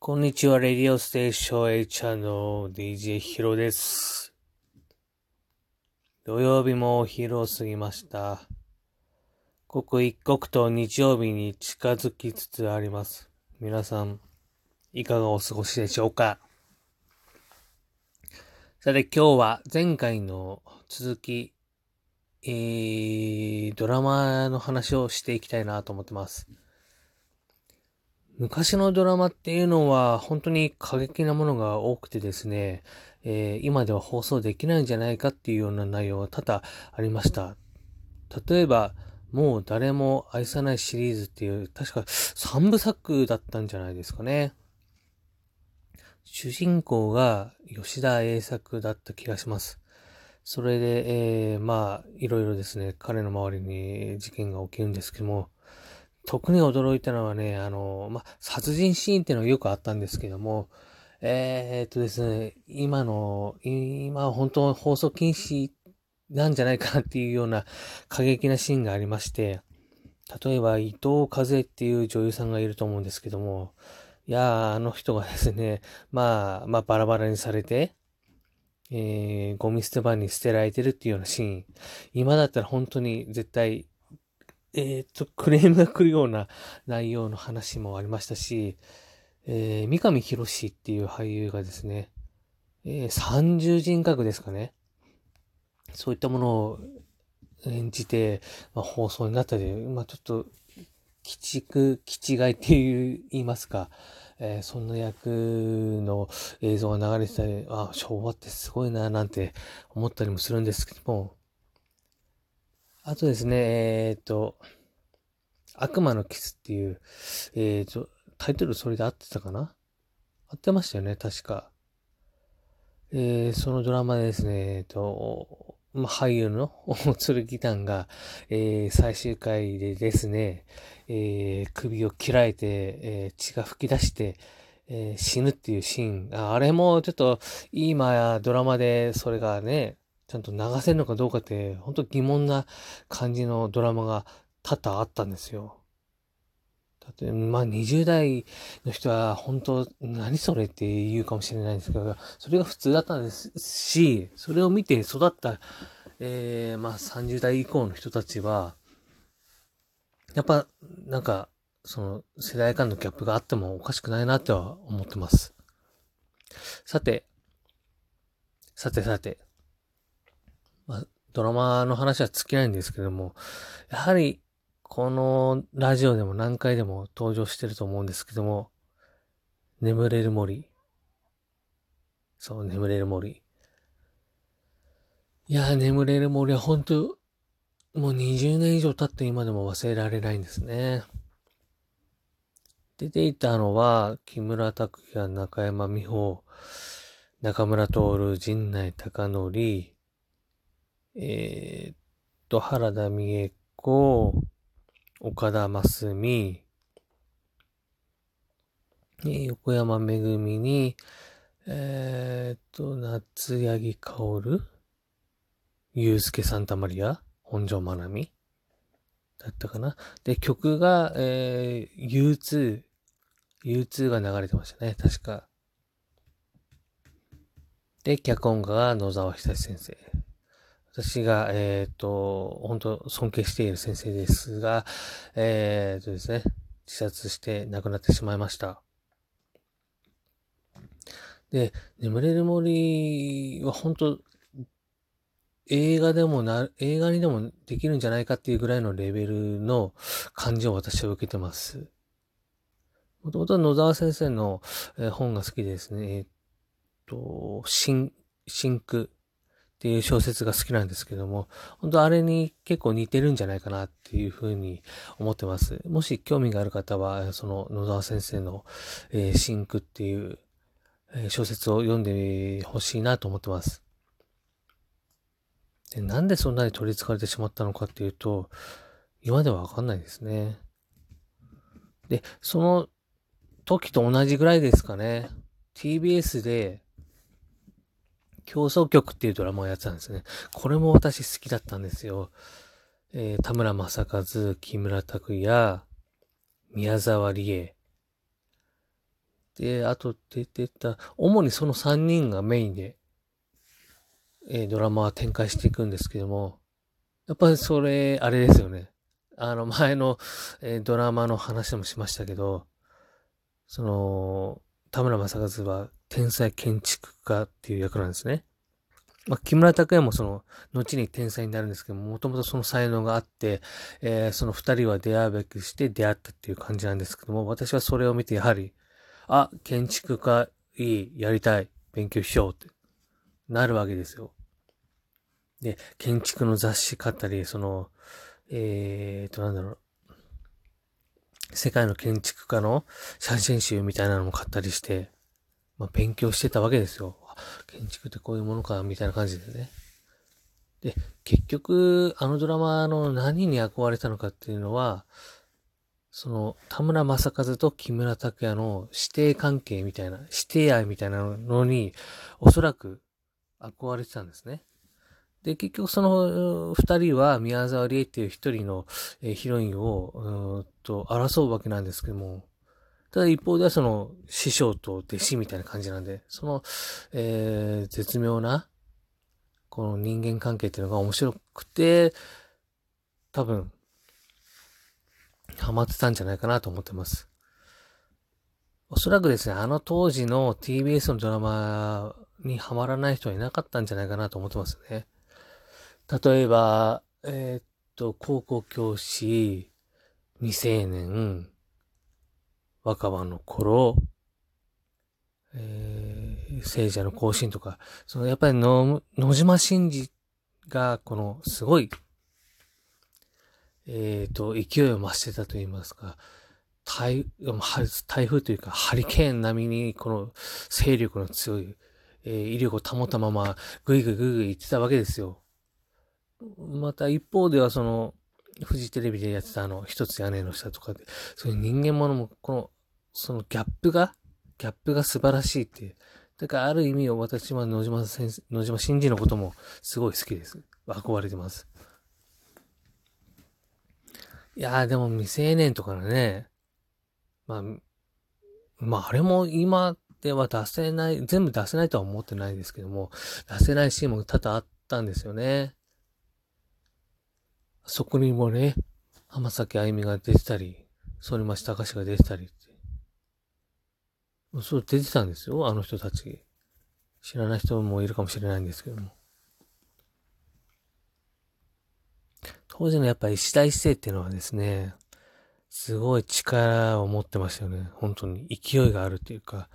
こんにちは、レディオステーション H の DJ ヒロです。土曜日もお昼を過ぎました。刻一刻と日曜日に近づきつつあります。皆さん、いかがお過ごしでしょうか？さて今日は前回の続き、えー、ドラマの話をしていきたいなと思ってます。昔のドラマっていうのは本当に過激なものが多くてですね、えー、今では放送できないんじゃないかっていうような内容が多々ありました。例えば、もう誰も愛さないシリーズっていう、確か3部作だったんじゃないですかね。主人公が吉田栄作だった気がします。それで、えー、まあ、いろいろですね、彼の周りに事件が起きるんですけども、特に驚いたのはね、あの、まあ、殺人シーンっていうのがよくあったんですけども、えー、っとですね、今の、今本当放送禁止なんじゃないかなっていうような過激なシーンがありまして、例えば伊藤和恵っていう女優さんがいると思うんですけども、いや、あの人がですね、まあ、まあバラバラにされて、えー、ゴミ捨て場に捨てられてるっていうようなシーン。今だったら本当に絶対えっ、と、クレームが来るような内容の話もありましたし、えー、三上博史っていう俳優がですね、えー、三重人格ですかね。そういったものを演じて、まあ、放送になったり、まあ、ちょっと、鬼畜、気違いっていう、言いますか、えー、そんな役の映像が流れてたり、あ、昭和ってすごいな、なんて思ったりもするんですけども、あとですね、えっ、と、悪魔のキスっていう、えっ、と、タイトルそれで合ってたかな？合ってましたよね、確か。えー、そのドラマでですね、えっ、と、まあ、俳優の 剣団が、えー、最終回でですね、えー、首を切られて、えー、血が噴き出して、えー、死ぬっていうシーンあ。あれもちょっと今やドラマでそれがね、ちゃんと流せるのかどうかって、本当疑問な感じのドラマが多々あったんですよ。だって、まあ20代の人は本当何それって言うかもしれないんですけど、それが普通だったんですし、それを見て育った、えー、まあ30代以降の人たちは、やっぱなんか、その世代間のギャップがあってもおかしくないなっては思ってます。さて、さてさて、まあ、ドラマの話は尽きないんですけども、やはり、このラジオでも何回でも登場してると思うんですけども、眠れる森。そう、眠れる森。いや眠れる森は本当もう20年以上経って今でも忘れられないんですね。出ていたのは、木村拓哉、中山美穂、中村徹、陣内孝則、えー、っと、原田美恵子、岡田真澄、横山めぐみに、えー、っと、夏八木薫、ゆうすけサンタマリア、本庄まなみだったかな？で、曲が、えー、U2、U2 が流れてましたね、確か。で、脚本家が野沢久志先生。私が、えっ、ー、と、本当尊敬している先生ですが、えっ、ー、とですね、自殺して亡くなってしまいました。で、眠れる森は本当映画でもな、映画にでもできるんじゃないかっていうぐらいのレベルの感じを私は受けてます。もともと野沢先生の本が好きですね。えっ、と、深、深紅っていう小説が好きなんですけども、本当あれに結構似てるんじゃないかなっていうふうに思ってます。もし興味がある方は、その野沢先生の、えー、深紅っていう、小説を読んでほしいなと思ってます。で、なんでそんなに取り憑かれてしまったのかっていうと、今ではわかんないですね。で、その時と同じぐらいですかね。TBS で競争曲っていうドラマをやってたんですね。これも私好きだったんですよ。えー、田村正和、木村拓哉、宮沢りえ。で、あと出てた、主にその3人がメインで、えー、ドラマは展開していくんですけども、やっぱりそれ、あれですよね。あの、前の、えー、ドラマの話でもしましたけど、その、田村正和は天才建築家っていう役なんですね。まあ、木村拓哉もその、後に天才になるんですけども、もともとその才能があって、えー、その二人は出会うべくして出会ったっていう感じなんですけども、私はそれを見てやはり、あ、建築家いい、やりたい、勉強しようってなるわけですよ。で、建築の雑誌買ったり、その、えーと、なんだろう、世界の建築家の写真集みたいなのも買ったりして、まあ、勉強してたわけですよ。建築ってこういうものか、みたいな感じでね。で、結局、あのドラマの何に憧れたのかっていうのは、その、田村正和と木村拓哉の指定関係みたいな、指定愛みたいなのに、おそらく憧れてたんですね。で、結局その二人は宮沢りえっていう一人のヒロインを、うんと、争うわけなんですけども、ただ一方ではその師匠と弟子みたいな感じなんで、その、えー、絶妙な、この人間関係っていうのが面白くて、多分、ハマってたんじゃないかなと思ってます。おそらくですね、あの当時の TBS のドラマにハマらない人はいなかったんじゃないかなと思ってますね。例えば、えー、っと、高校教師、未成年、若葉の頃、えー、聖者の行進とか、そのやっぱりの、野島真司が、この、すごい、えっ、ー、と、勢いを増してたと言いますか、台、台風というか、ハリケーン並みに、この勢力の強い、えー、威力を保ったまま、ぐいぐいぐいぐい言ってたわけですよ。また一方ではその、フジテレビでやってたあの、一つ屋根の下とかで、そういう人間ものも、この、そのギャップが、ギャップが素晴らしいっていう。だからある意味私は野島先生、野島真司のこともすごい好きです。憧れてます。いやーでも未成年とかね、まあ、まああれも今では出せない、全部出せないとは思ってないですけども、出せないシーンも多々あったんですよね。そこにもね、浜崎あゆみが出てたり、反町隆史が出てたり。そう出てたんですよ、あの人たち。知らない人もいるかもしれないんですけども。当時のやっぱ石田一世っていうのはですね、すごい力を持ってましたよね。本当に勢いがあるっていうか、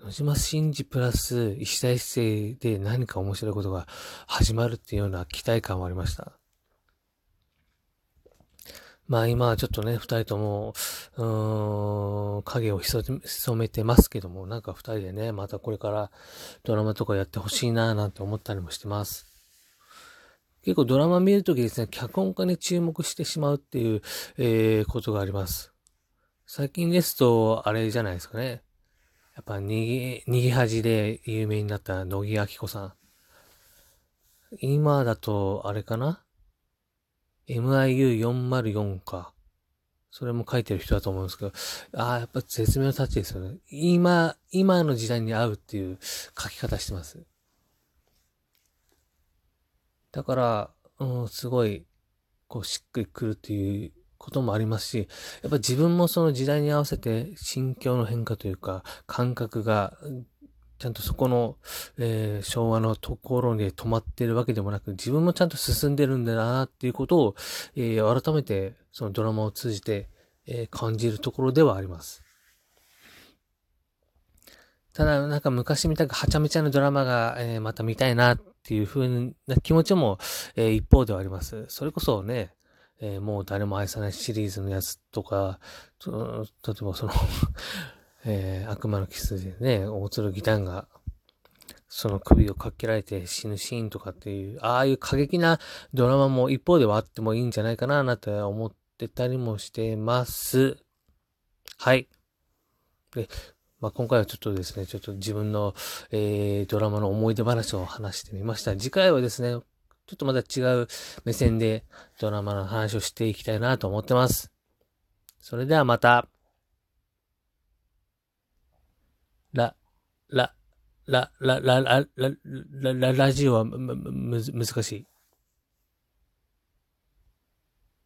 野島真司プラス石田一世で何か面白いことが始まるっていうような期待感はありました。まあ今はちょっとね、二人とも、うーん、影を潜めてますけども、なんか二人でね、またこれからドラマとかやってほしいなぁなんて思ったりもしてます。結構ドラマ見るときですね、脚本家に注目してしまうっていう、えー、ことがあります。最近ですと、あれじゃないですかね。やっぱ、逃げ、逃げ恥で有名になった乃木明子さん。今だと、あれかな？MIU404 か。それも書いてる人だと思うんですけど、ああ、やっぱ絶妙なタッチですよね。今、今の時代に合うっていう書き方してます。だから、うん、すごい、こう、しっくりくるっていうこともありますし、やっぱ自分もその時代に合わせて心境の変化というか、感覚がちゃんとそこの、えー、昭和のところに止まってるわけでもなく、自分もちゃんと進んでるんだなっていうことを、えー、改めてそのドラマを通じて、えー、感じるところではあります。ただ、なんか昔見たくはちゃめちゃなドラマが、え、また見たいなっていう風な気持ちも、え、一方ではあります。それこそね、え、もう誰も愛さないシリーズのやつとか、例えばそのえー、悪魔のキスでね、大鶴タンが、その首をかけられて死ぬシーンとかっていう、ああいう過激なドラマも一方ではあってもいいんじゃないかな、なんて思ってたりもしてます。はい。で、まあ、今回はちょっとですね、ちょっと自分の、えー、ドラマの思い出話を話してみました。次回はですね、ちょっとまた違う目線でドラマの話をしていきたいなと思ってます。それではまた。ラ、ラ、ラ、ラ、ラ、ラ、ラ、ラ、ラジオはむ、む、む難しい。